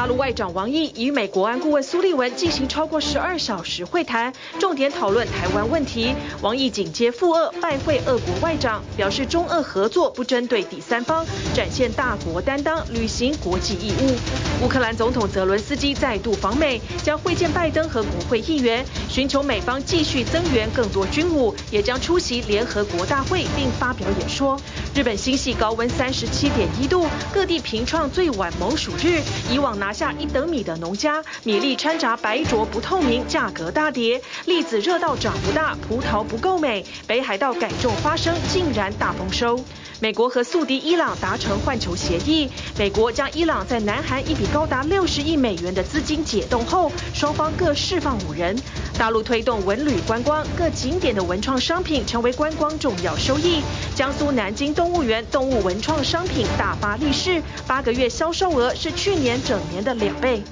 大陆外长王毅与美国安顾问苏利文进行超过十二小时会谈，重点讨论台湾问题。王毅紧接赴俄拜会俄国外长，表示中俄合作不针对第三方，展现大国担当，履行国际义务。乌克兰总统泽伦斯基再度访美，将会见拜登和国会议员，寻求美方继续增援更多军武，也将出席联合国大会并发表演说。日本新系高温三十七点一度，各地平创最晚猛暑日。以往拿下一等米的农家，米粒掺杂白浊不透明，价格大跌。栗子热到长不大，葡萄不够美。北海道改种花生，竟然大丰收。美国和宿敌伊朗达成换球协议，美国将伊朗在南韩一笔高达六十亿美元的资金解冻后，双方各释放五人。大陆推动文旅观光，各景点的文创商品成为观光重要收益。江苏南京动物园动物文创商品大发利市，八个月销售额是去年整年的两倍。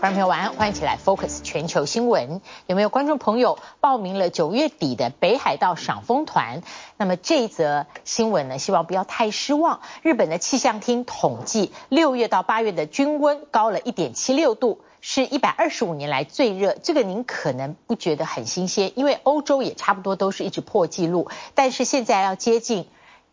观众朋友晚安，欢迎起来 Focus 全球新闻。有没有观众朋友报名了九月底的北海道赏枫团？那么这一则新闻呢，希望不要太失望。日本的气象厅统计，六月到八月的均温高了一点七六度，是一百二十五年来最热。这个您可能不觉得很新鲜，因为欧洲也差不多都是一直破纪录。但是现在要接近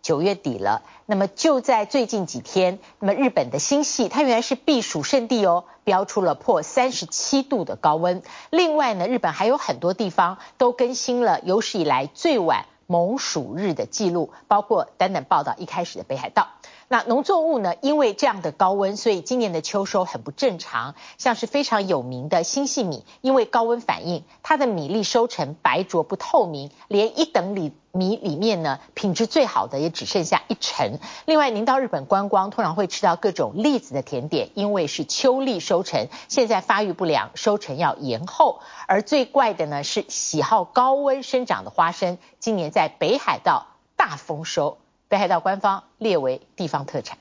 九月底了，那么就在最近几天，那么日本的新系，它原来是避暑胜地哦。标出了破三十七度的高温。另外呢，日本还有很多地方都更新了有史以来最晚猛暑日的记录，包括等等报道一开始的北海道。那农作物呢，因为这样的高温，所以今年的秋收很不正常。像是非常有名的新细米，因为高温反应，它的米粒收成白浊不透明，连一等里。米里面呢，品质最好的也只剩下一成。另外，您到日本观光，通常会吃到各种栗子的甜点，因为是秋栗收成，现在发育不良，收成要延后。而最怪的呢，是喜好高温生长的花生，今年在北海道大丰收，北海道官方列为地方特产。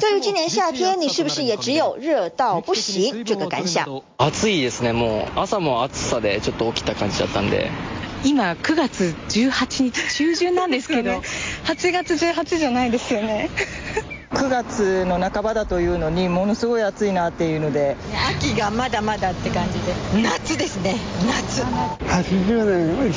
对于今年夏天，你是不是也只有热到不行这个感想？暑いですね。もう朝も暑さでちょっと起きた感じだったんで。今9月18日中旬なんですけど 8月18じゃないですよね9月の半ばだというのにものすごい暑いなっていうので秋がまだまだって感じで夏ですね夏80年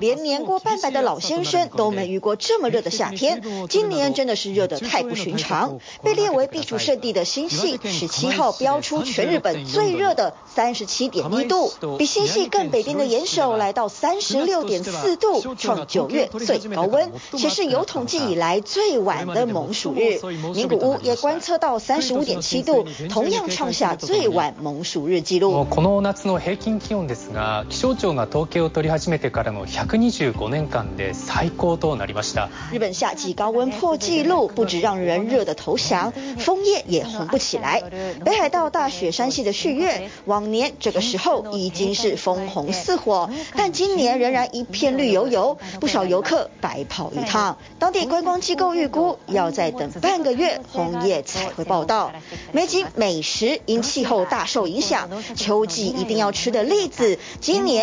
连年过半百的老先生都没遇过这么热的夏天，今年真的是热得太不寻常。被列为避暑胜地的新潟，十七号标出全日本最热的三十七点一度，比新潟更北边的岩手来到三十六点四度，创九月最高温，且是有统计以来最晚的猛暑日。名古屋也观测到三十五点七度，同样创下最晚猛暑日记录。この夏の平均気温ですが、気象庁が统计を取り始めてからの125年间で最高となりました。日本夏季高温破纪录，不止让人热得投降，枫叶也红不起来。北海道大雪山系的旭月，往年这个时候已经是枫红似火，但今年仍然一片绿油油，不少游客白跑一趟。当地观光机构预估，要再等半个月，红叶才会报到。美景美食因气候大受影响，秋季一定要吃的栗子，今年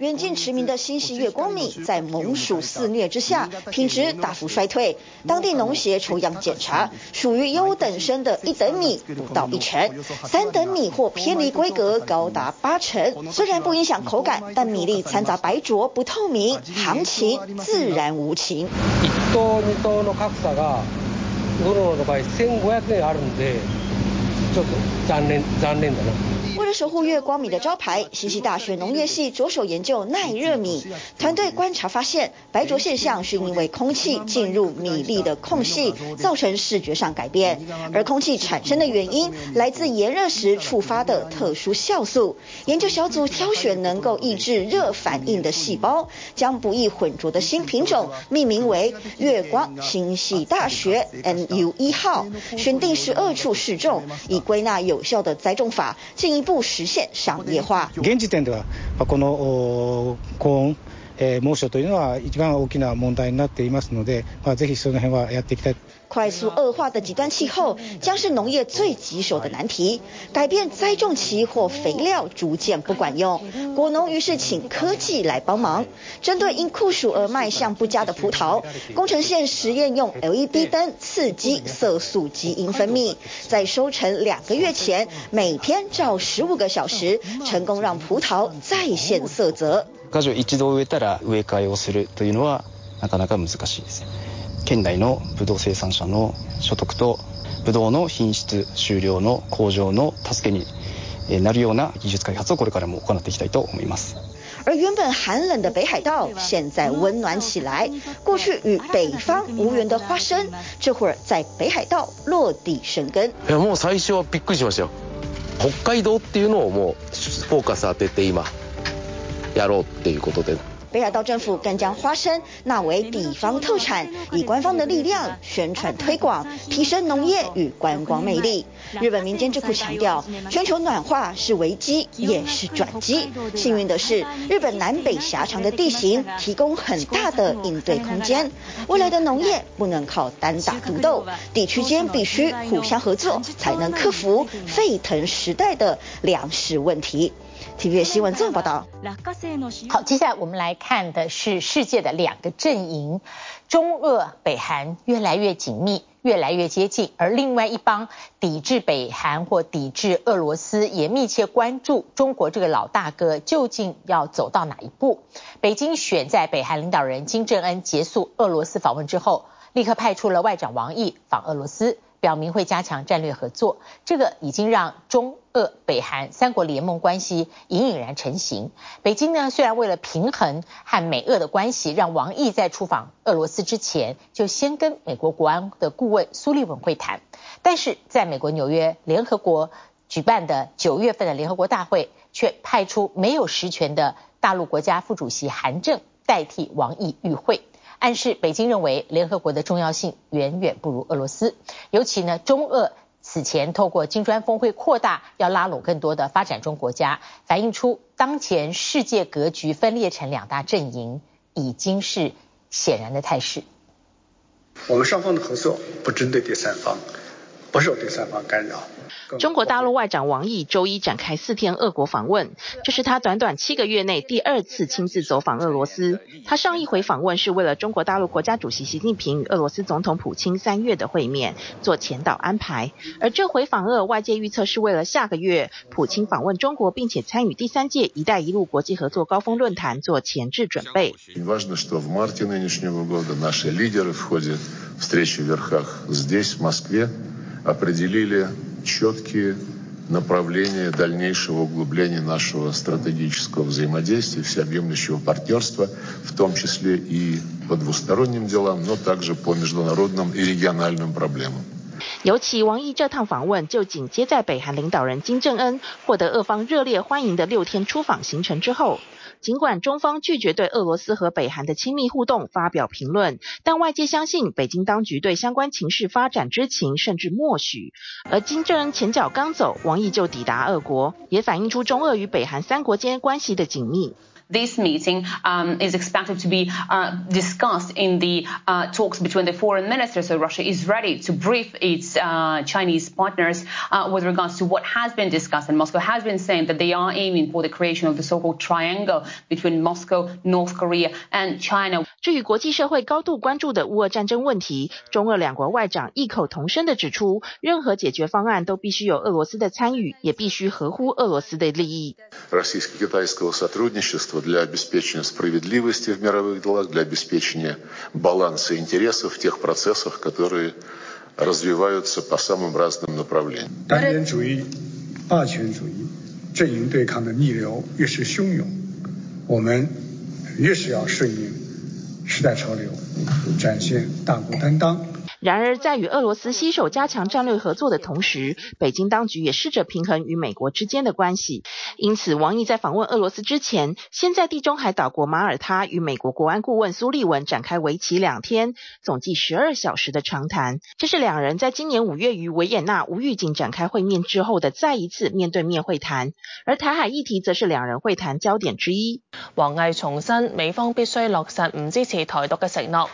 远近驰名的新潟月光米，在猛暑肆虐之下，品质大幅衰退。当地农协抽样检查，属于优等生的一等米不到一成，三等米或偏离规格高达八成。虽然不影响口感，但米粒掺杂白浊不透明，行情自然无情。一等二等の格差がどのの场合1500円あるんで，ちょっと残念残念だな。为 了守护月光米的招牌，西溪大学农业系着手研究耐热米。团队观察发现，白浊现象是因为空气进入米粒的空隙，造成视觉上改变。而空气产生的原因来自炎热时触发的特殊酵素。研究小组挑选能够抑制热反应的细胞，将不易混浊的新品种命名为“月光新系大学 NU 一号”，选定十二处试种，以归纳有效的栽种法，进一步 实现商业化。现时点ではこの高温猛暑というのは一番大きな问题になっていますので、ぜひその辺はやっていきたい。 快速恶化的极端气候将是农业最棘手的难题，改变栽种期或肥料逐渐不管用。果农于是请科技来帮忙，针对因酷暑而卖相不佳的葡萄，宫城县实验用 LED 灯刺激色素基因分泌，在收成两个月前每天照十五个小时，成功让葡萄再现色泽。果树一度植えたら植え替えをするというのはなかなか难しいです。 県内のブドウ生产者の所得とブドウの品质収量の向上の助けになるような技术开発をこれからも行っていきたいと思います。而原本寒冷的北海道现在温暖起来，过去与北方无缘的花生，这会儿在北海道落地生根。いやもう最初はびっくりしましたよ。北海道っていうのをもうフォーカス当てて今やろうっていうことで。北海道政府更将花生纳为地方特产，以官方的力量宣传推广，提升农业与观光魅力。日本民间智库强调，全球暖化是危机，也是转机。幸运的是，日本南北狭长的地形提供很大的应对空间。未来的农业不能靠单打独斗，地区间必须互相合作，才能克服沸腾时代的粮食问题。TVBS 新闻综合报道。好，接下来我们来看的是世界的两个阵营，中俄北韩越来越紧密，越来越接近，而另外一帮抵制北韩或抵制俄罗斯，也密切关注中国这个老大哥究竟要走到哪一步。北京选在北韩领导人金正恩结束俄罗斯访问之后，立刻派出了外长王毅访俄罗斯。表明会加强战略合作，这个已经让中俄北韩三国联盟关系隐隐然成型。北京呢，虽然为了平衡和美俄的关系，让王毅在出访俄罗斯之前就先跟美国国安的顾问苏利文会谈，但是在美国纽约联合国举办的九月份的联合国大会，却派出没有实权的大陆国家副主席韩正代替王毅与会。暗示北京认为联合国的重要性远远不如俄罗斯，尤其呢，中俄此前透过金砖峰会扩大，要拉拢更多的发展中国家，反映出当前世界格局分裂成两大阵营，已经是显然的态势。我们双方的合作不针对第三方，不受第三方干扰。中国大陆外长王毅周一展开四天俄国访问，这是他短短七个月内第二次亲自走访俄罗斯。他上一回访问是为了中国大陆国家主席习近平与俄罗斯总统普京三月的会面做前导安排，而这回访俄，外界预测是为了下个月普京访问中国，并且参与第三届“一带一路”国际合作高峰论坛做前置准备。определили четкие направления дальнейшего углубления нашего стратегического взаимодействия, всеобъемлющего партнерства, в том числе и по двусторонним делам, но также по международным и региональным проблемам. 尤其王毅这趟访问，就紧接在北韩领导人金正恩获得俄方热烈欢迎的六天出访行程之后。尽管中方拒绝对俄罗斯和北韩的亲密互动发表评论，但外界相信北京当局对相关情势发展知情，甚至默许。而金正恩前脚刚走，王毅就抵达俄国，也反映出中俄与北韩三国间关系的紧密。This meeting um, is expected to be uh, discussed in the uh, talks between the foreign ministers. So Russia is ready to brief its uh, Chinese partners uh, with regards to what has been discussed. And Moscow has been saying that they are aiming for the creation of the so-called triangle between Moscow, North Korea, and China. 至于国际社会高度关注的乌俄战争问题，中俄两国外长异口同声地指出，任何解决方案都必须有俄罗斯的参与，也必须合乎俄罗斯的利益。 для обеспечения справедливости в мировых делах, для обеспечения баланса интересов в тех процессах, которые развиваются по самым разным направлениям. 单边主义、霸权主义、 阵营对抗的逆流越是汹涌，我们越是要顺应时代潮流，展现大国担当。 然而，在与俄罗斯携手加强战略合作的同时，北京当局也试着平衡与美国之间的关系。因此，王毅在访问俄罗斯之前，先在地中海岛国马耳他与美国国安顾问苏利文展开为期两天、总计十二小时的长谈。这是两人在今年五月于维也纳无预警展开会面之后的再一次面对面会谈。而台海议题则是两人会谈焦点之一。王毅重申，美方必须落实唔支持台独嘅承诺。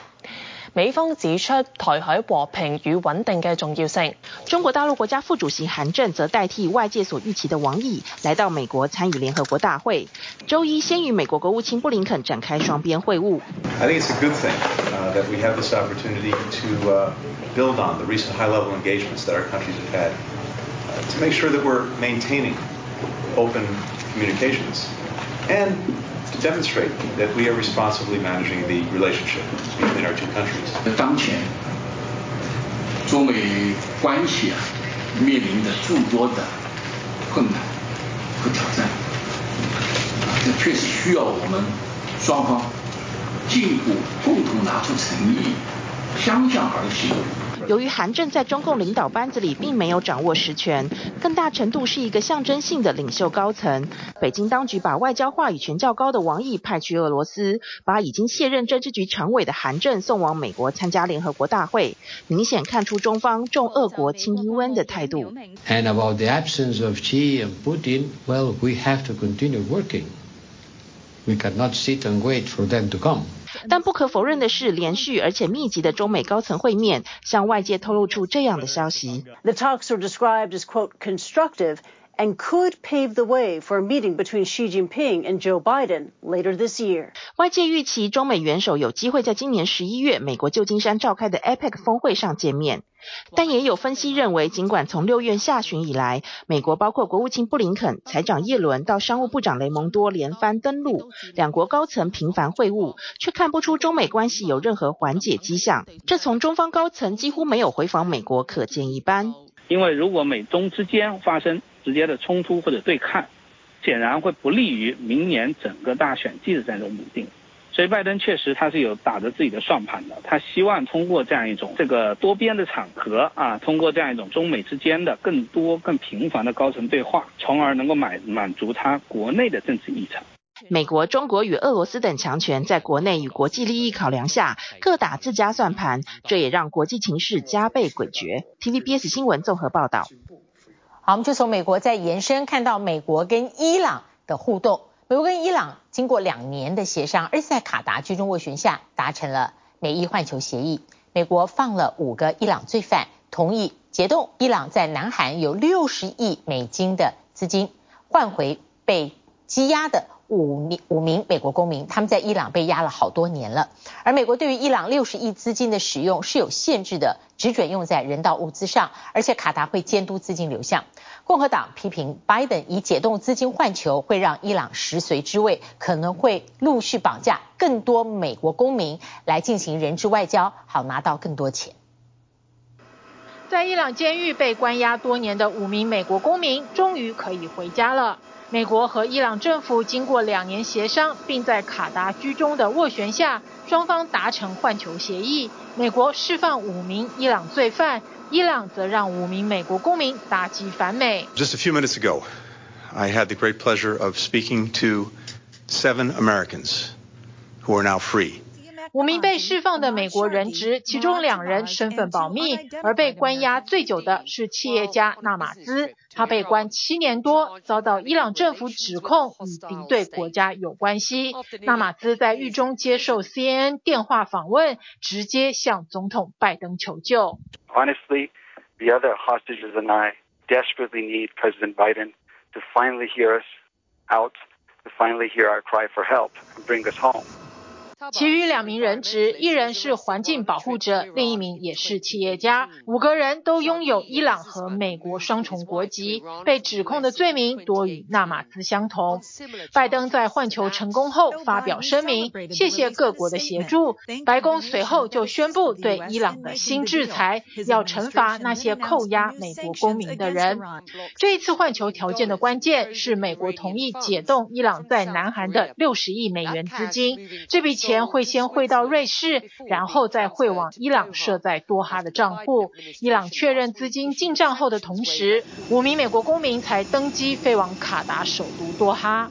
美方指出台海和平与稳定嘅重要性。中国大陆国家副主席韩正则代替外界所预期的王毅来到美国参与联合国大会。周一先与美国国务卿布林肯展开双边会晤。I think it's a good thing that we have this opportunity to build on the recent high-level engagements that our countries have had to make sure that we're maintaining open communications and to demonstrate that we are responsibly managing the relationship between our two countries. 当前中美关系啊面临着诸多的困难和挑战，啊，这确实需要我们双方进一步共同拿出诚意，相向而行。由于韩正在中共领导班子里并没有掌握实权，更大程度是一个象征性的领袖高层。北京当局把外交话语权较高的王毅派去俄罗斯，把已经卸任政治局常委的韩正送往美国参加联合国大会，明显看出中方重俄国轻 UN 的态度。And about the absence of Xi and Putin, well, we have to continue working. We cannot sit and wait for them to come. 但不可否认的是，连续而且密集的中美高层会面，向外界透露出这样的消息。The talks are described as quote constructive and could pave the way for a meeting between Xi Jinping and Joe Biden later this year。外界预期中美元首有机会在今年十一月美国旧金山召开的 APEC 峰会上见面。但也有分析认为，尽管从六月下旬以来，美国包括国务卿布林肯、财长耶伦到商务部长雷蒙多连番登陆，两国高层频繁会晤，却看不出中美关系有任何缓解迹象。这从中方高层几乎没有回访美国可见一斑。因为如果美中之间发生直接的冲突或者对抗，显然会不利于明年整个大选季的这种稳定。所以拜登确实他是有打着自己的算盘的，他希望通过这样一种这个多边的场合啊，通过这样一种中美之间的更多更频繁的高层对话，从而能够满满足他国内的政治议程。美国、中国与俄罗斯等强权在国内与国际利益考量下，各打自家算盘，这也让国际情势加倍诡谲。TVBS 新闻综合报道。好，我们就从美国再延伸看到美国跟伊朗的互动。美国跟伊朗经过两年的协商，而且在卡达居中斡旋下达成了美伊换球协议。美国放了五个伊朗罪犯，同意解冻伊朗在南韩有六十亿美金的资金，换回被羁押的五名五名美国公民。他们在伊朗被压了好多年了。而美国对于伊朗六十亿资金的使用是有限制的，只准用在人道物资上，而且卡达会监督资金流向。共和党批评拜登以解冻资金换球，会让伊朗食髓知味，可能会陆续绑架更多美国公民来进行人质外交，好拿到更多钱。在伊朗监狱被关押多年的五名美国公民，终于可以回家了。美国和伊朗政府经过两年协商，并在卡达居中的斡旋下，双方达成换囚协议。美国释放五名伊朗罪犯。伊朗则让五名美国公民打击反美。Just a few minutes ago, I had the great pleasure of speaking to seven Americans who are now free. 五名被释放的美国人质，其中两人身份保密，而被关押最久的是企业家纳马兹，他被关七年多，遭到伊朗政府指控与敌对国家有关系。纳马兹在狱中接受 CNN 电话访问，直接向总统拜登求救。Honestly, the other hostages and I desperately need President Biden to finally hear us out, to finally hear our cry for help and bring us home. 其余两名人质，一人是环境保护者，另一名也是企业家。五个人都拥有伊朗和美国双重国籍，被指控的罪名多与纳马兹相同。拜登在换球成功后发表声明，谢谢各国的协助。白宫随后就宣布对伊朗的新制裁，要惩罚那些扣押美国公民的人。这一次换球条件的关键是美国同意解冻伊朗在南韩的六十亿美元资金，这笔钱会先汇到瑞士，然后再汇往伊朗设在多哈的账户。伊朗确认资金进账后的同时，五名美国公民才登机飞往卡达首都多哈。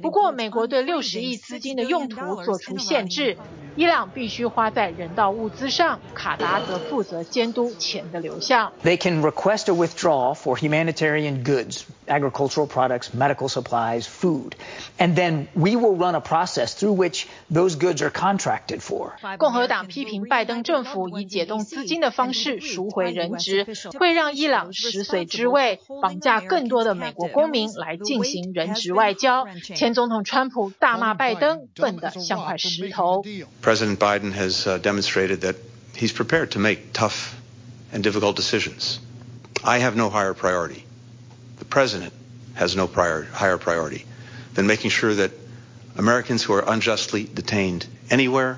不过，美国对六十亿资金的用途做出限制，伊朗必须花在人道物资上，卡达则负责监督钱的流向。They can request a withdrawal for humanitarian goods, agricultural products, medical supplies, food, and then we will run a process through which those goods are contracted for. 共和党批评拜登政府以解冻资金的方式赎回人质，会让伊朗食髓知味，绑架更多的美国公民来进行人质外交。前总统川普大骂拜登笨得像块石头。President Biden has demonstrated that he's prepared to make tough and difficult decisions. I have no higher priority. The president has no prior, higher priority than making sure that Americans who are unjustly detained anywhere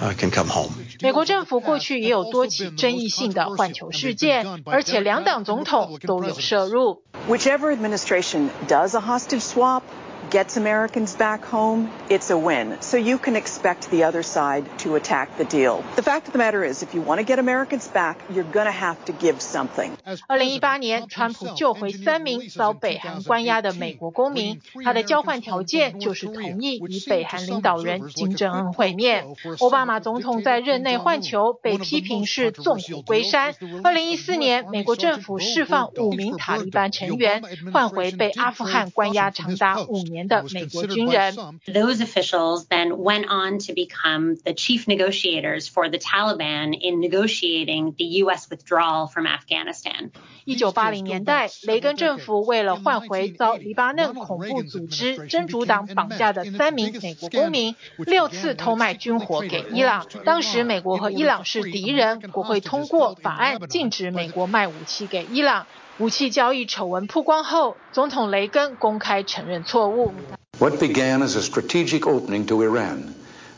uh, can come home. 美国政府过去也有多起争议性的换囚事件，而且两党总统都有涉入。Whichever administration does a hostage swap Gets Americans back home, it's a win. So you can expect the other side to attack the deal. The fact of the matter is, if you want to get Americans back, you're going to have to give something. 二零一八年，川普救回三名遭北韩关押的美国公民，他的交换条件就是同意与北韩领导人金正恩会面。奥巴马总统在任内换球，被批评是纵虎归山。二零一四年，美国政府释放五名塔利班成员，换回被阿富汗关押长达五年。Those officials then went on to become the chief negotiators for the Taliban in negotiating the U.S. withdrawal from Afghanistan. 一九八零年代，雷根政府为了换回遭黎巴嫩恐怖组织真主党绑架的三名美国公民，六次偷卖军火给伊朗。当时美国和伊朗是敌人，国会通过法案禁止美国卖武器给伊朗。武器交易丑闻曝光后，总统雷根公开承认错误。What began as a strategic opening to Iran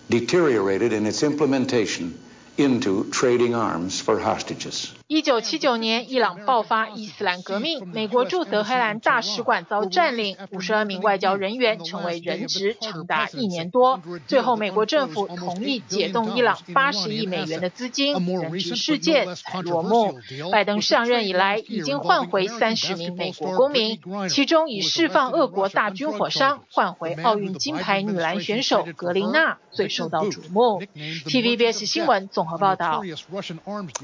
deteriorated in its implementation Into trading arms for hostages. 一九七九年，伊朗爆发伊斯兰革命，美国驻德黑兰大使馆遭占领，五十二名外交人员成为人质，长达一年多。最后，美国政府同意解冻伊朗八十亿美元的资金，人质事件才落幕。拜登上任以来，已经换回三十名美国公民，其中以释放俄国大军火商换回奥运金牌女篮选手格林娜最受到瞩目。TVBS 新闻综合报道。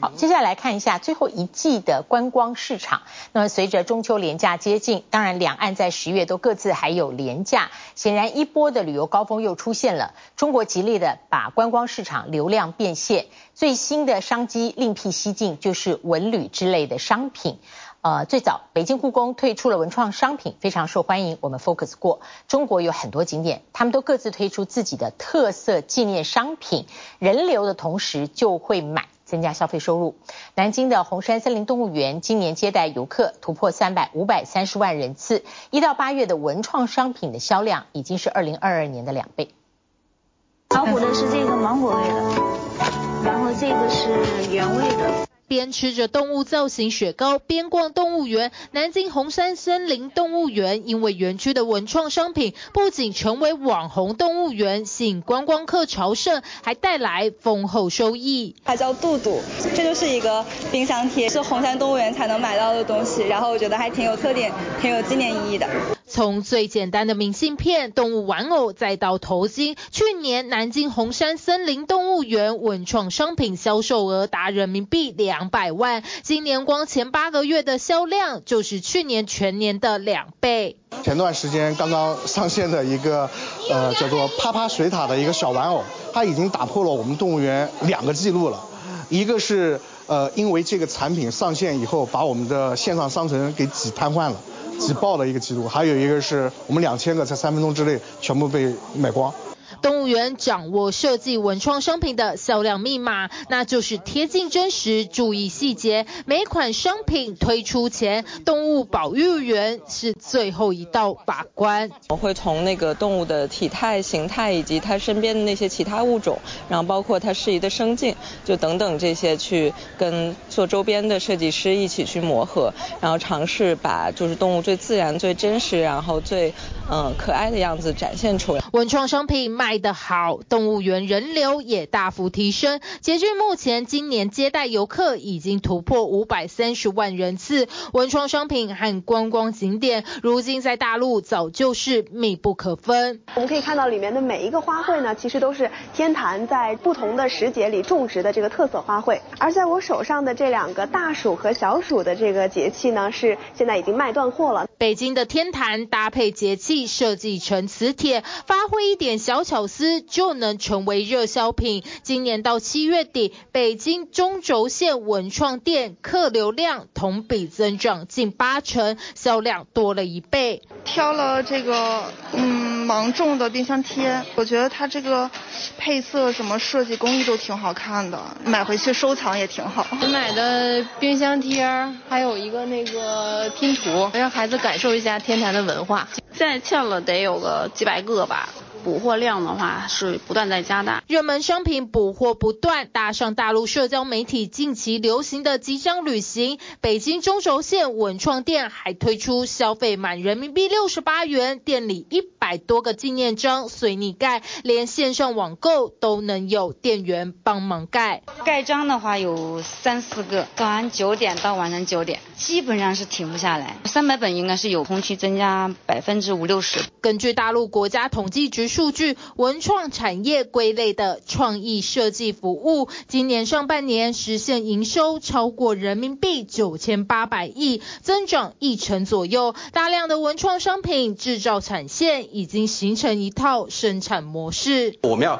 好，接下来来看一下。最后一季的观光市场，那么随着中秋连假接近，当然两岸在十月都各自还有连假，显然一波的旅游高峰又出现了。中国极力的把观光市场流量变现，最新的商机另辟蹊径，就是文旅之类的商品。呃，最早北京故宫推出了文创商品，非常受欢迎。我们 focus 过，中国有很多景点，他们都各自推出自己的特色纪念商品，人流的同时就会买。增加消费收入。南京的红山森林动物园今年接待游客突破三百五百三十万人次，一到八月的文创商品的销量已经是二零二二年的两倍。老虎的是这个芒果味的，然后这个是原味的。边吃着动物造型雪糕，边逛动物园。南京红山森林动物园因为园区的文创商品不仅成为网红动物园，吸引观光客朝圣，还带来丰厚收益。它叫杜杜，这就是一个冰箱贴，是红山动物园才能买到的东西，然后我觉得还挺有特点，挺有纪念意义的。从最简单的明信片、动物玩偶，再到头巾，去年南京红山森林动物园文创商品销售额达人民币两。百万，今年光前八个月的销量就是去年全年的两倍。前段时间刚刚上线的一个，呃，叫做“啪啪水塔”的一个小玩偶，它已经打破了我们动物园两个记录了，一个是呃，因为这个产品上线以后，把我们的线上商城给挤瘫痪了、挤爆了一个记录，还有一个是我们两千个在三分钟之内全部被买光。动物园掌握设计文创商品的销量密码，那就是贴近真实，注意细节。每款商品推出前，动物保育员是最后一道把关。我会从那个动物的体态、形态以及它身边的那些其他物种，然后包括它适宜的生境，就等等这些去跟做周边的设计师一起去磨合，然后尝试把就是动物最自然、最真实，然后最嗯可爱的样子展现出来。文创商品卖得好，动物园人流也大幅提升。截至目前，今年接待游客已经突破五百三十万人次。文创商品和观光景点，如今在大陆早就是密不可分。我们可以看到里面的每一个花卉呢，其实都是天坛在不同的时节里种植的这个特色花卉。而在我手上的这两个大暑和小暑的这个节气呢，是现在已经卖断货了。北京的天坛搭配节气设计成磁铁，发挥一点小巧思就能成为热销品。今年到七月底，北京中轴线文创店客流量同比增长近八成，销量多了一倍。挑了这个嗯芒种的冰箱贴，我觉得它这个配色什么设计工艺都挺好看的，买回去收藏也挺好。我买的冰箱贴，还有一个那个拼图，让孩子。感受一下天坛的文化，现在欠了得有个几百个吧。补货量的话是不断在加大，热门商品补货不断，搭上大陆社交媒体近期流行的吉祥旅行，北京中轴线文创店还推出消费满人民币六十八元，店里一百多个纪念章随你盖，连线上网购都能有店员帮忙盖。盖章的话有三四个，早上九点到晚上九点，基本上是停不下来。三百本应该是有，同期增加百分之五六十。根据大陆国家统计局。数据文创产业归类的创意设计服务，今年上半年实现营收超过人民币九千八百亿，增长一成左右。大量的文创商品制造产线已经形成一套生产模式。我们要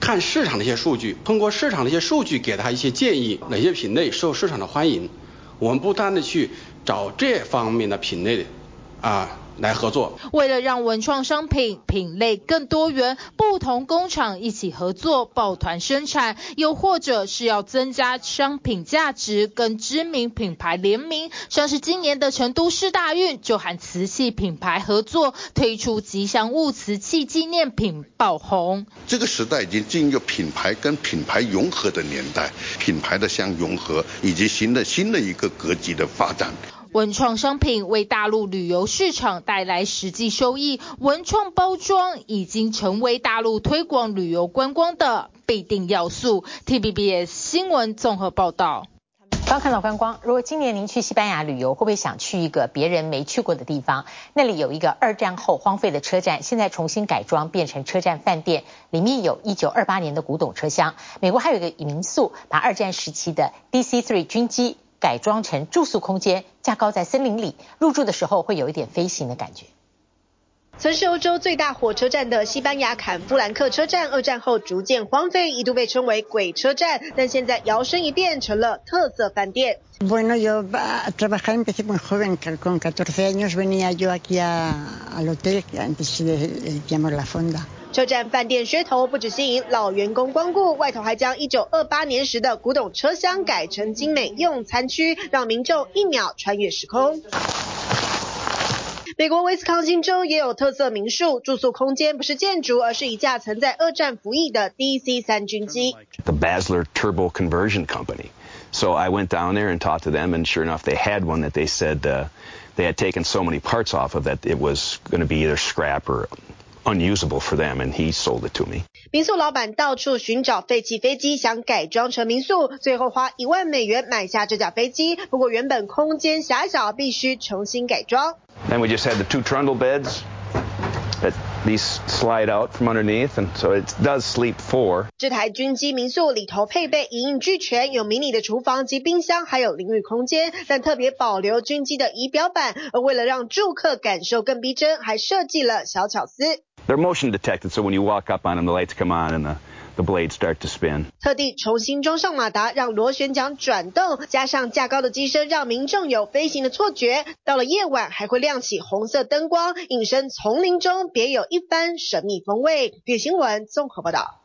看市场的一些数据，通过市场的一些数据给他一些建议，哪些品类受市场的欢迎，我们不断的去找这方面的品类啊。来合作，为了让文创商品品类更多元，不同工厂一起合作抱团生产，又或者是要增加商品价值，跟知名品牌联名，像是今年的成都市大运就和瓷器品牌合作推出吉祥物瓷器纪念品爆红。这个时代已经进入品牌跟品牌融合的年代，品牌的相融合以及新的新的一个格局的发展。文创商品为大陆旅游市场带来实际收益，文创包装已经成为大陆推广旅游观光的必定要素。T B B S 新闻综合报道。刚看到观光，如果今年您去西班牙旅游，会不会想去一个别人没去过的地方？那里有一个二战后荒废的车站，现在重新改装变成车站饭店，里面有一九二八年的古董车厢。美国还有一个民宿，把二战时期的 DC-3 军机。改装成住宿空间，架高在森林里，入住的时候会有一点飞行的感觉。曾是欧洲最大火车站的西班牙坎夫兰克车站，二战后逐渐荒废，一度被称为“鬼车站”，但现在摇身一变成了特色饭店。Bueno, yo trabajé, empecé muy joven, con 14 años venía yo aquí al hotel, antes de llamar la fonda. 车站饭店噱头不止吸引老员工光顾，外头还将1928年时的古董车厢改成精美用餐区，让民众一秒穿越时空。美国威斯康星州也有特色民宿，住宿空间不是建筑，而是一架曾在二战服役的 DC 三军机。The Basler Turbo Conversion Company. So I went down there and talked to them, and sure enough, they had one that they said uh, they had taken so many parts off of that it was going to be either scrap or unusable for them, and he sold it to me. 民宿老板到处寻找废弃飞机，想改装成民宿，最后花一万美元买下这架飞机。不过原本空间狭小，必须重新改装。Then we just had the two trundle beds that these slide out from underneath, and so it does sleep four. 这台军机民宿里头配备一应俱全，有迷你的厨房及冰箱，还有淋浴空间，但特别保留军机的仪表板。而为了让住客感受更逼真，还设计了小巧思。They're motion detected, so when you walk up on them, the lights come on and the The blades start to spin. 特地重新装上马达，让螺旋桨转动，加上架高的机身，让民众有飞行的错觉。到了夜晚，还会亮起红色灯光，隐身丛林中，别有一番神秘风味。月新闻综合报道。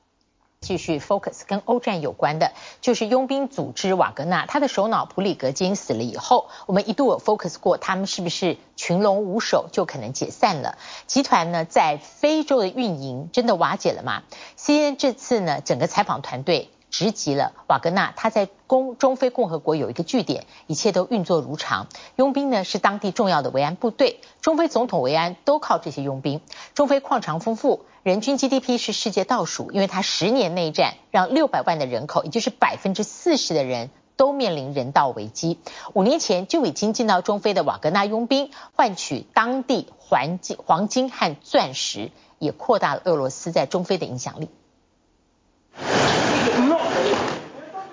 继续 focus 跟欧战有关的，就是佣兵组织瓦格纳，他的首脑普里格金死了以后，我们一度有 focus 过，他们是不是群龙无首就可能解散了？集团呢，在非洲的运营真的瓦解了吗？CNN 这次呢，整个采访团队。直击了瓦格纳，他在中中非共和国有一个据点，一切都运作如常。佣兵呢，是当地重要的维安部队，中非总统维安都靠这些佣兵。中非矿场丰富，人均 GDP 是世界倒数，因为它十年内战让六百万的人口，也就是百分之四十的人都面临人道危机。五年前就已经进到中非的瓦格纳佣兵，换取当地黄金、黄金和钻石，也扩大了俄罗斯在中非的影响力。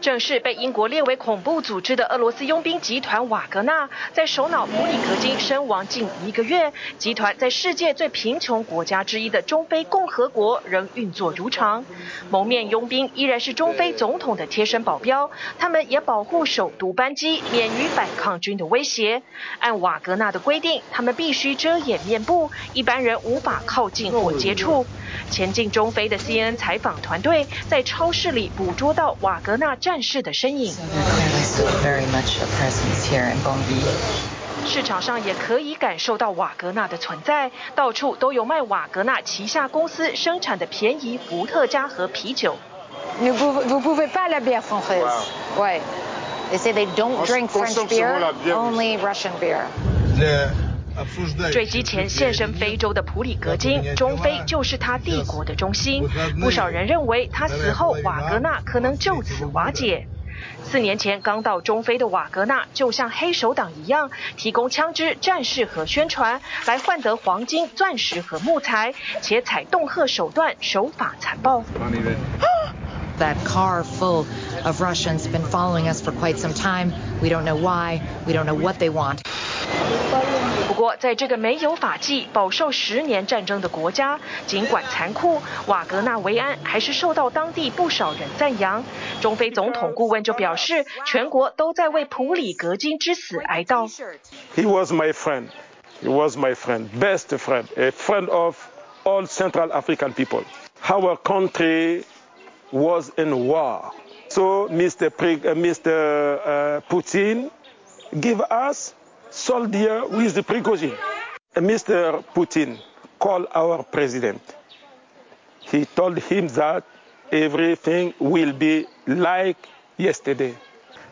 正式被英国列为恐怖组织的俄罗斯佣兵集团瓦格纳，在首脑普里格金身亡近一个月，集团在世界最贫穷国家之一的中非共和国仍运作如常。蒙面佣兵依然是中非总统的贴身保镖，他们也保护首都班机免于反抗军的威胁。按瓦格纳的规定，他们必须遮掩面部，一般人无法靠近或接触。前进中非的 CNN 采访团队在超市里捕捉到瓦格纳战士的身影。市场上也可以感受到瓦格纳的存在，到处都有卖瓦格纳旗下公司生产的便宜伏特加和啤酒。坠机前现身非洲的普里格金，中非就是他帝国的中心。不少人认为他死后瓦格纳可能就此瓦解。四年前刚到中非的瓦格纳，就像黑手党一样，提供枪支、战士和宣传，来换得黄金、钻石和木材，且采恫吓手段，手法残暴。That car full of Russians been following us for quite some time. We don't know why. We don't know what they want. 不过，在这个没有法纪、饱受十年战争的国家，尽管残酷，瓦格纳维安还是受到当地不少人赞扬。中非总统顾问就表示，全国都在为普里格金之死哀悼。He was my friend. He was my friend, best friend, a friend of all Central African people. Our country was in war. So Mr. Pre, Mr. Putin give us soldier with the Prigozhin. Mr. Putin called our president. He told him that everything will be like yesterday.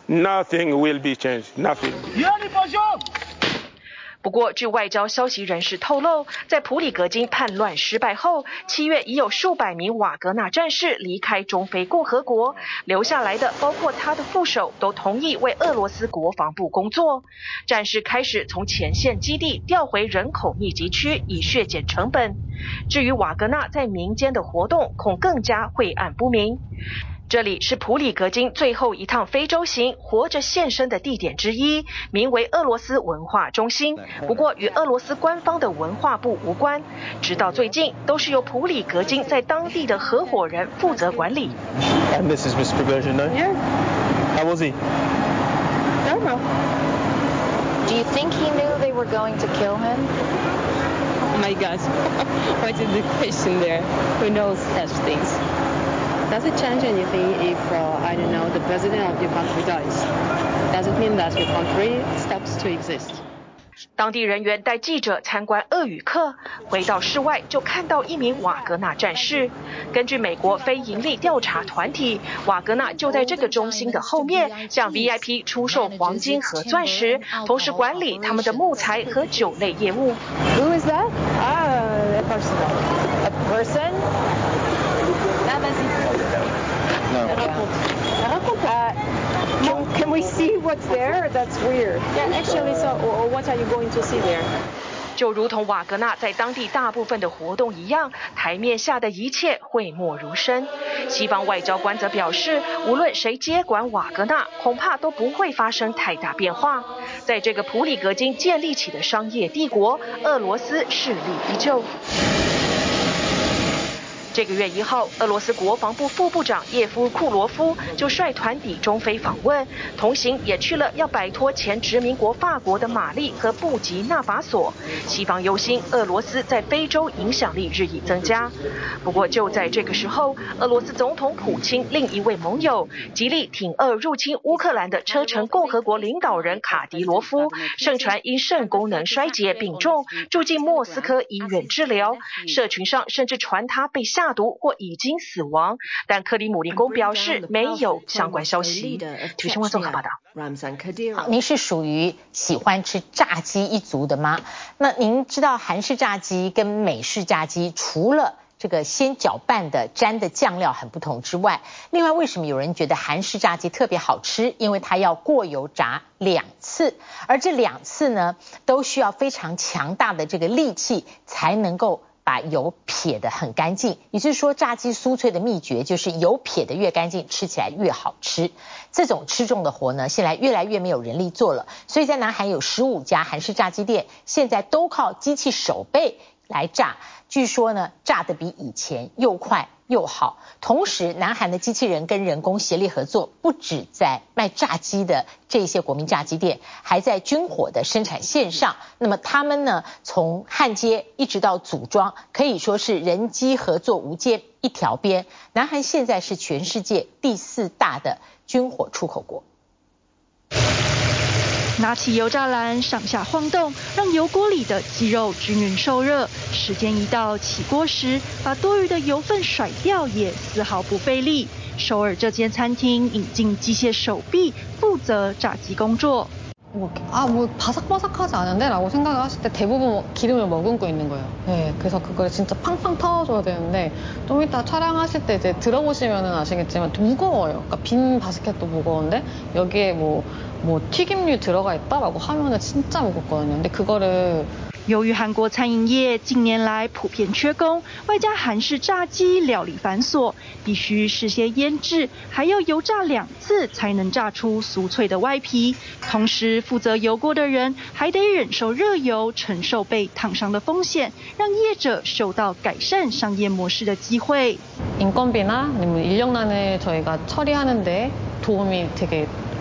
Nothing will be changed. Nothing. 不过，据外交消息人士透露，在普里格金叛乱失败后，七月已有数百名瓦格纳战士离开中非共和国，留下来的包括他的副手，都同意为俄罗斯国防部工作。战士开始从前线基地调回人口密集区，以削减成本。至于瓦格纳在民间的活动，恐更加晦暗不明。这里是普里格金最后一趟非洲行活着现身的地点之一，名为俄罗斯文化中心。不过与俄罗斯官方的文化部无关，直到最近都是由普里格金在当地的合伙人负责管理。And this is Mr. Prigozhin, no? Yeah. How was he? I don't know. Do you think he knew they were going to kill him? Oh my God. What is the question there? Who knows such things? Does it change anything if, uh, I don't know, the president of your country dies? Does it mean that your country stops to exist? 当地人员带记者参观俄语课，回到室外就看到一名瓦格纳战士。根据美国非营利调查团体，瓦格纳就在这个中心的后面，向 VIP 出售黄金和钻石，同时管理他们的木材和酒类业务。Who is that? Ah, a person. A person? Can we see what's there? That's weird. Yeah, actually, so what are you going to see there? 就如同瓦格纳在当地大部分的活动一样，台面下的一切讳莫如深。西方外交官则表示，无论谁接管瓦格纳，恐怕都不会发生太大变化。在这个普里格金建立起的商业帝国，俄罗斯势力依旧。这个月一号，俄罗斯国防部副部长叶夫库罗夫就率团抵中非访问，同行也去了要摆脱前殖民国法国的马利和布吉纳法索。西方忧心俄罗斯在非洲影响力日益增加。不过就在这个时候，俄罗斯总统普京另一位盟友，极力挺俄入侵乌克兰的车臣共和国领导人卡迪罗夫，盛传因肾功能衰竭病重，住进莫斯科医院治疗。社群上甚至传他被下。下毒或已经死亡，但克里姆林宫表示没有相关消息。请新闻综合报道。好，您是属于喜欢吃炸鸡一族的吗？那您知道韩式炸鸡跟美式炸鸡除了这个先搅拌的沾的酱料很不同之外，另外为什么有人觉得韩式炸鸡特别好吃？因为它要过油炸两次，而这两次呢，都需要非常强大的这个力气才能够。把油撇得很干净，也就是说，炸鸡酥脆的秘诀就是油撇得越干净，吃起来越好吃。这种吃重的活呢，现在越来越没有人力做了，所以在南韩有十五家韩式炸鸡店，现在都靠机器手背来炸。据说呢，炸得比以前又快。又好，同时，南韩的机器人跟人工协力合作，不止在卖炸鸡的这些国民炸鸡店，还在军火的生产线上。那么他们呢，从焊接一直到组装，可以说是人机合作无间一条边。南韩现在是全世界第四大的军火出口国。拿起油炸篮，上下晃动，让油锅里的鸡肉均匀受热。时间一到起锅时，把多余的油分甩掉，也丝毫不费力。首尔这间餐厅引进机械手臂，负责炸鸡工作。 我啊，뭐바삭바삭하지 않은데 라고 생각을 하실 때 대부분 기름을 머금고 있는 거예요 네 그래서 그걸 진짜 팡팡터져줘야 되는데 좀 이따 촬영하실 때 이제 들어보시면은아시겠지만 무거워요 그러니까 빈 바스켓도 무거운데 여기에 뭐 뭐 튀김류 들어가 있다라고 하면은 진짜 무겁거든요. 근데 그거를 由于韩国餐饮业近年来普遍缺工，外加韩式炸鸡料理繁琐，必须事先腌制，还要油炸两次才能炸出酥脆的外皮。同时，负责油锅的人还得忍受热油，承受被烫伤的风险，让业者嗅到改善商业模式的机会。인건비나아니면인력난을저희가처리하는데도움이되게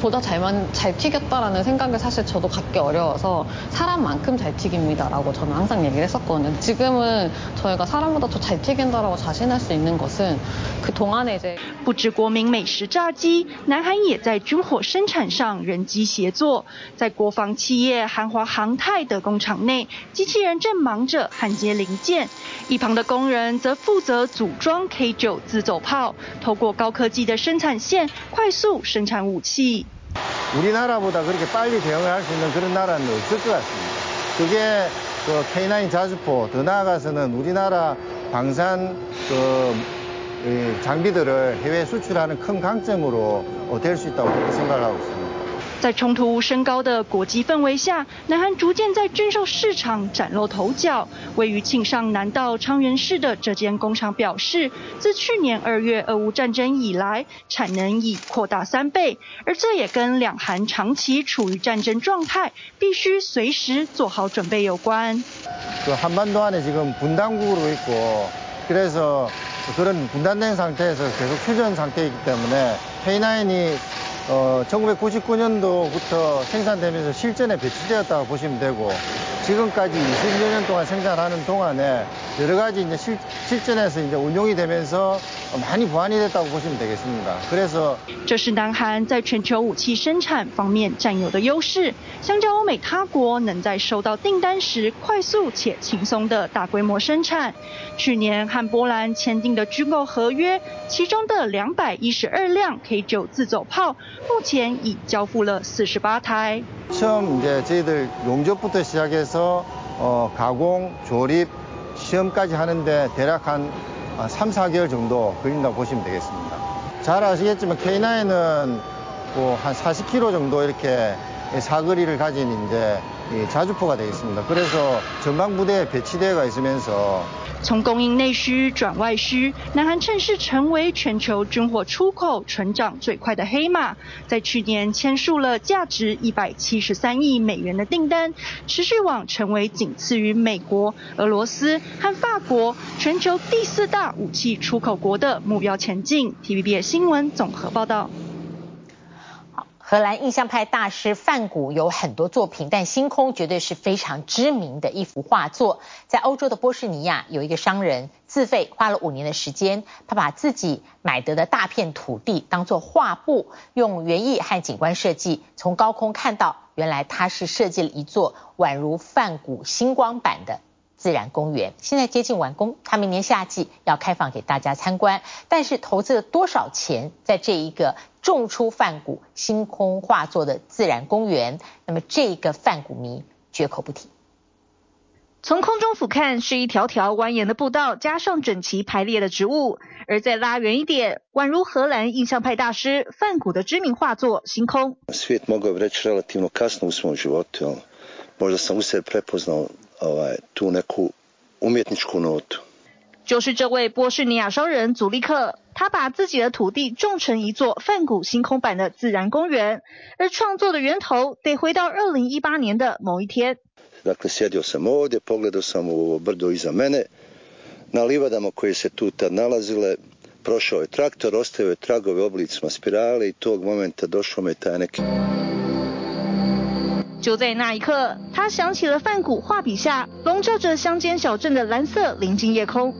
보다잘만 잘 튀겼다라는 생각을사실저도 갖기 어려워서 사람만큼 잘 튀깁니다라고 저는 항상 얘기를 했었거든요 지금은 저희가 사람보다 더 잘 튀긴다라고 자신할 수 있는 것은 그동안에 이제 不止国民美食炸鸡，南韩也在军火生产上人机协作。在国防企业韩华航太的工厂内，机器人正忙着焊接零件，一旁的工人则负责组装 K 九自走炮，透过高科技的生产线快速生产武器。 우리나라보다 그렇게 빨리 대응을 할 수 있는 그런 나라는 없을 것 같습니다. 그게 그 K9 자주포 더 나아가서는 우리나라 방산 그 장비들을 해외 수출하는 큰 강점으로 될 수 있다고 생각하고 있습니다. 在冲突升高的国际氛围下，南韩逐渐在军售市场崭露头角。位于庆尚南道昌原市的这间工厂表示，自去年二月俄乌战争以来，产能已扩大三倍，而这也跟两韩长期处于战争状态，必须随时做好准备有关。그한반도안에지금분단국으로있고그래서그런분단된상태에서계속휴전상태이기때문에 K9이 어, 1999년도부터 생산되면서 실전에 배치되었다고 보시면 되고 지금까지 20여 년 동안 생산하는 동안에 여러 가지 이제 실, 실전에서 이제 운용이 되면서 많이 보완이 됐다고 보시면 되겠습니다. 그래서 这是南韩在全球武器生产方面占有的优势，相较欧美他国能在收到订单时快速且轻松的大规模生产。去年和波兰签订的军购合约，其中的两百一十二辆 K9 自走炮，目前已交付了四十八台。 처음 이제 저희들 용접부터 시작해서 어, 가공, 조립, 시험까지 하는데 대략 한 3, 4개월 정도 걸린다고 보시면 되겠습니다. 잘 아시겠지만 K9은 뭐 한 40km 정도 이렇게 사거리를 가진 이제 자주포가 되겠습니다. 그래서 전방 부대에 배치되어 있으면서 从供应内需转外需，南韩趁势成为全球军火出口成长最快的黑马。在去年签署了价值一百七十三亿美元的订单，持续往成为仅次于美国、俄罗斯和法国全球第四大武器出口国的目标前进。TVBS 新闻综合报道。荷兰印象派大师梵谷有很多作品，但《星空》绝对是非常知名的一幅画作。在欧洲的波士尼亚，有一个商人自费花了五年的时间，他把自己买得的大片土地当作画布，用园艺和景观设计，从高空看到，原来他是设计了一座宛如梵谷星光版的自然公园。现在接近完工，他明年夏季要开放给大家参观。但是投资了多少钱在这一个？种出梵谷星空画作的自然公园，那么这个梵谷迷绝口不提。从空中俯瞰，是一条条蜿蜒的步道，加上整齐排列的植物；而再拉远一点，宛如荷兰印象派大师梵谷的知名画作《星空》。就是这位波士尼亚商人祖利克，他把自己的土地种成一座梵谷星空版的自然公园，而创作的源头得回到二零一八年的某一天。就在那一刻，他想起了梵谷画笔下笼罩着乡间小镇的蓝色临近夜空。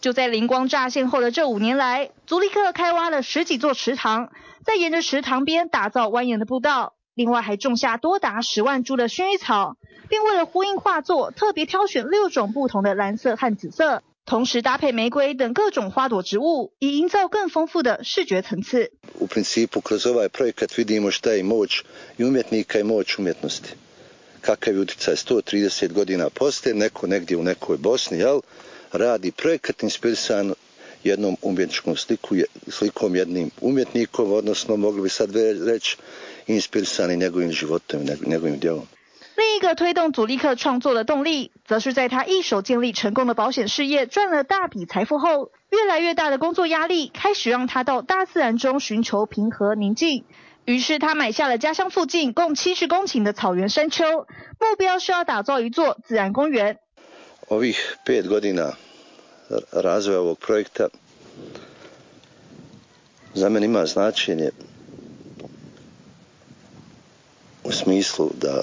就在灵光乍现后的这五年来，足利克开挖了十几座池塘，再沿着池塘边打造蜿蜒的步道，另外还种下多达十万株的薰衣草，并为了呼应画作，特别挑选六种不同的蓝色和紫色。同时搭配玫瑰等各种花朵植物，以营造更丰富的视觉层次。 另一个推动祖利克创作的动力，则是在他一手建立成功的保险事业，赚了大笔财富后，越来越大的工作压力开始让他到大自然中寻求平和宁静。于是他买下了家乡附近共七十公顷的草原山丘，目标是要打造一座自然公园。Ovih pet godina razvoja ovog projekta za mene ima značenje u smislu da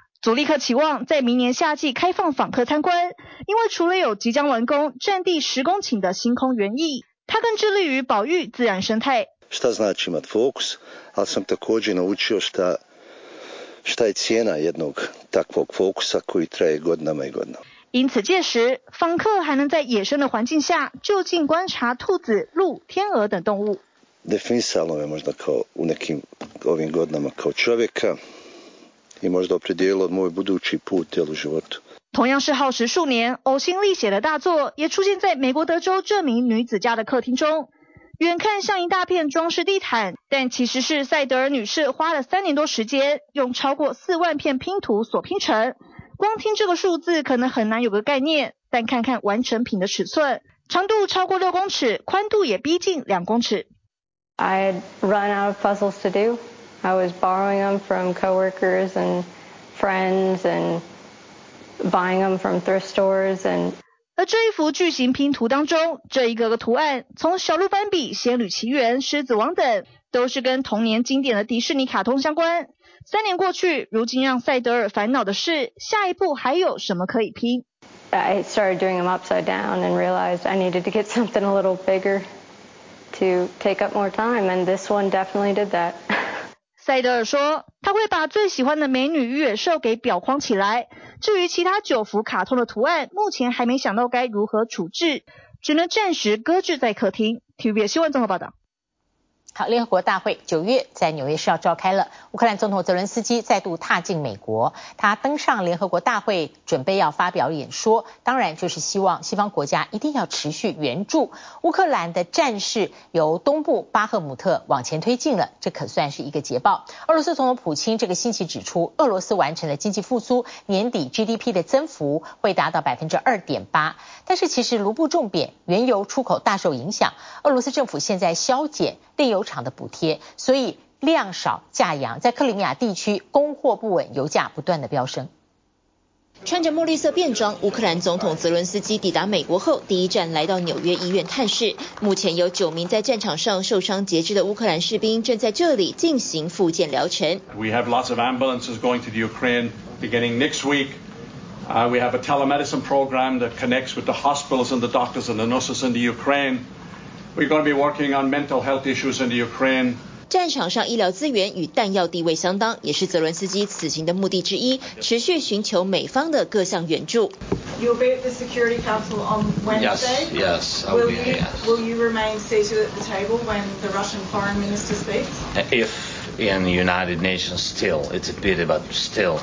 祖利克期望在明年夏季开放访客参观，因为除了有即将完工、占地十公顷的星空园艺，他更致力于保育自然生态。因此届时，访客还能在野生的环境下就近观察兔子、鹿、天鹅等动物。同样是耗时数年、呕心沥血的大作，也出现在美国德州这名女子家的客厅中。远看像一大片装饰地毯，但其实是赛德尔女士花了三年多时间，用超过四万片拼图所拼成。光听这个数字可能很难有个概念，但看看完成品的尺寸，长度超过六公尺，宽度也逼近两公尺。I run out of puzzles to do. I was borrowing them from coworkers and friends and buying them from thrift stores and 而这一幅巨型拼图当中，这一个个图案，从小鹿斑比、仙履奇缘、狮子王等，都是跟童年经典的迪士尼卡通相关。三年过去，如今让赛德尔烦恼的是，下一步还有什么可以拼？I started doing them upside down and realized I needed to get something a little bigger to take up more time, and this one definitely did that. 塞德尔说，他会把最喜欢的美女与野兽给裱框起来。至于其他九幅卡通的图案，目前还没想到该如何处置，只能暂时搁置在客厅。TVB 新闻综合报道。好，联合国大会九月在纽约市要召开了。乌克兰总统泽伦斯基再度踏进美国，他登上联合国大会，准备要发表演说。当然，就是希望西方国家一定要持续援助乌克兰的战事，由东部巴赫姆特往前推进了，这可算是一个捷报。俄罗斯总统普京这个星期指出，俄罗斯完成了经济复苏，年底 GDP 的增幅会达到百分之二点八。但是，其实卢布重贬，原油出口大受影响。俄罗斯政府现在削减炼油厂的补贴，所以量少价扬，在克里米亚地区供货不稳，油价不断的飙升。穿着墨绿色便装，乌克兰总统泽伦斯基抵达美国后，第一站来到纽约医院探视。目前有九名在战场上受伤截肢的乌克兰士兵正在这里进行复健疗程。We have lots of ambulances going to the Ukraine beginning next week. Uh, we have a telemedicine program that connects with the hospitals and the doctors and the nurses in the Ukraine. We're going to be working on mental health issues in the Ukraine. 战场上医疗资源与弹药地位相当，也是泽伦斯基此行的目的之一，持续寻求美方的各项援助。You'll be at the Security Council on Wednesday. Yes, yes. Will be, you yes. will you remain seated at the table when the Russian Foreign Minister speaks? If in the United Nations still, it's a pity, but still,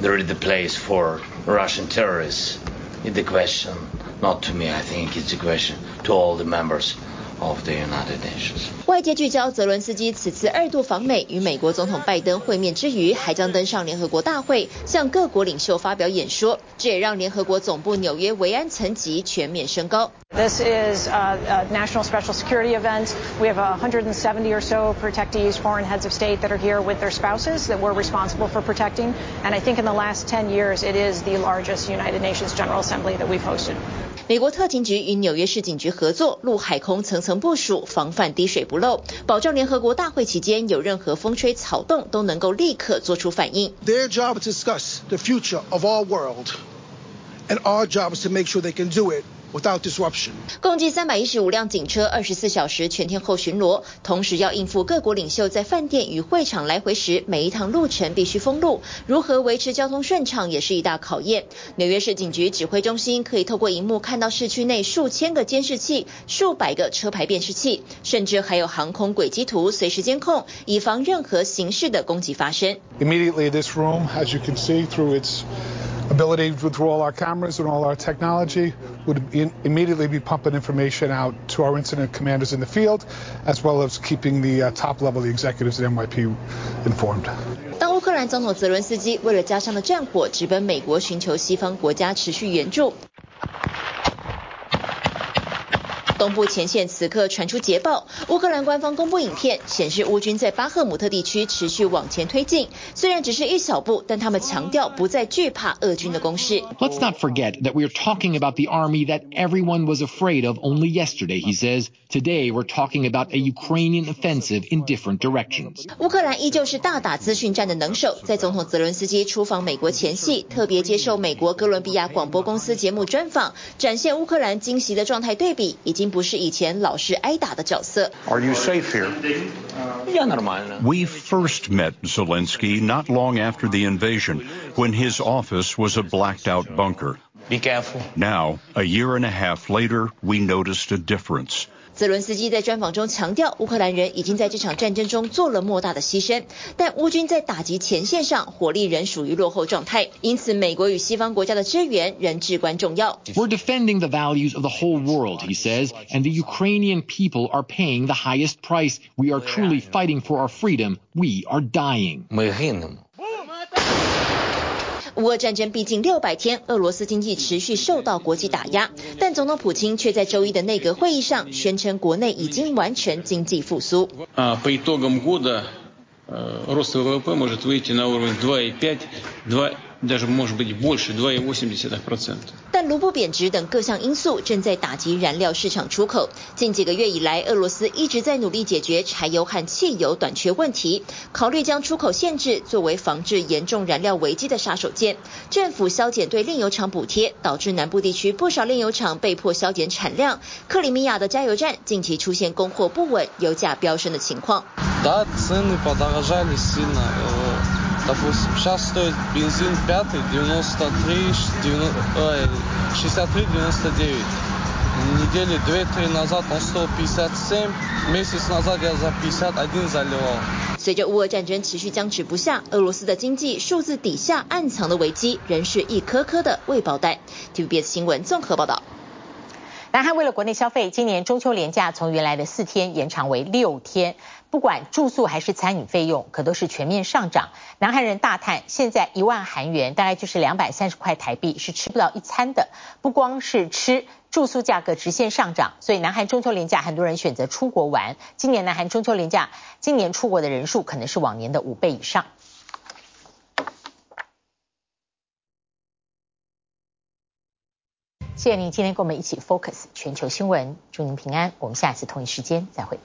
there is the place for Russian terrorists. It's the question, not to me. I think it's a question to all the members. Of the United Nations. 外界聚焦泽伦斯基此次二度访美，与美国总统拜登会面之余，还将登上联合国大会，向各国领袖发表演说。这也让联合国总部纽约维安层级全面升高。This is a, a national special security event. We have 170 or so protectees, foreign heads of state that are here with their spouses that we're responsible for protecting. And I think in the last 10 years, it is the largest United Nations General Assembly that we've hosted. 美国特勤局与纽约市警局合作，陆海空层层部署，防范滴水不漏，保障联合国大会期间有任何风吹草动都能够立刻做出反应。Their job is to discuss the future of our world, and our job is to make sure they can do it. Without disruption. 共计三百一十五辆警车，二十四小时全天候巡逻，同时要应付各国领袖在饭店与会场来回时，每一趟路程必须封路，如何维持交通顺畅也是一大考验。纽约市警局指挥中心可以透过荧幕看到市区内数千个监视器、数百个车牌辨识器，甚至还有航空轨迹图随时监控，以防任何形式的攻击发生。Immediately, this room, as you can see through its ability through all our cameras and all our technology would immediately be pumping information out to our incident commanders in the field, as well as keeping the uh, top level, the executives at NYP informed. 当乌克兰总统泽伦斯基为了家乡的战火，直奔美国寻求西方国家持续援助。 东部前线此刻传出捷报，乌克兰官方公布影片，显示乌军在巴赫姆特地区持续往前推进，虽然只是一小步，但他们强调不再惧怕俄军的攻势。Let's not forget that we are talking about the army that everyone was afraid of only yesterday, he says. Today we're talking about a Ukrainian offensive in different directions. 乌克兰依旧是大打资讯战的能手，在总统泽伦斯基出访美国前夕，特别接受美国哥伦比亚广播公司节目专访，展现乌克兰惊袭的状态对比，已经不是以前老是挨打的角色。 Are you safe here? We first met Zelensky not long after the invasion, when his office was a blacked out bunker. Be careful. Now, a year and a half later, we noticed a difference. 泽伦斯基在专访中强调，乌克兰人已经在这场战争中做了莫大的牺牲，但乌军在打击前线上火力仍属于落后状态，因此美国与西方国家的支援仍至关重要。 We're defending the values of the whole world, he says, and the Ukrainian people are paying the highest price. We are truly fighting for our freedom. We are dying. ми гинемо. 乌俄战争毕竟六百天，俄罗斯经济持续受到国际打压，但总统普京却在周一的内阁会议上宣称，国内已经完成经济复苏。但卢布贬值等各项因素正在打击燃料市场出口。近几个月以来，俄罗斯一直在努力解决柴油和汽油短缺问题，考虑将出口限制作为防治严重燃料危机的杀手锏。政府削减对炼油厂补贴，导致南部地区不少炼油厂被迫削减产量。克里米亚的加油站近期出现供货不稳、油价飙升的情况。随着乌俄战争持续僵持不下，俄罗斯的经济数字底下暗藏的危机仍是一颗颗的未爆弹。TVBS 新闻综合报道。南韩为了国内消费，今年中秋连假从原来的四天延长为六天。不管住宿还是餐饮费用，可都是全面上涨。南韩人大叹，现在一万韩元大概就是两百三十块台币，是吃不到一餐的。不光是吃，住宿价格直线上涨，所以南韩中秋连假很多人选择出国玩。今年南韩中秋连假，今年出国的人数可能是往年的五倍以上。谢谢您今天跟我们一起 focus 全球新闻，祝您平安。我们下次同一时间再会。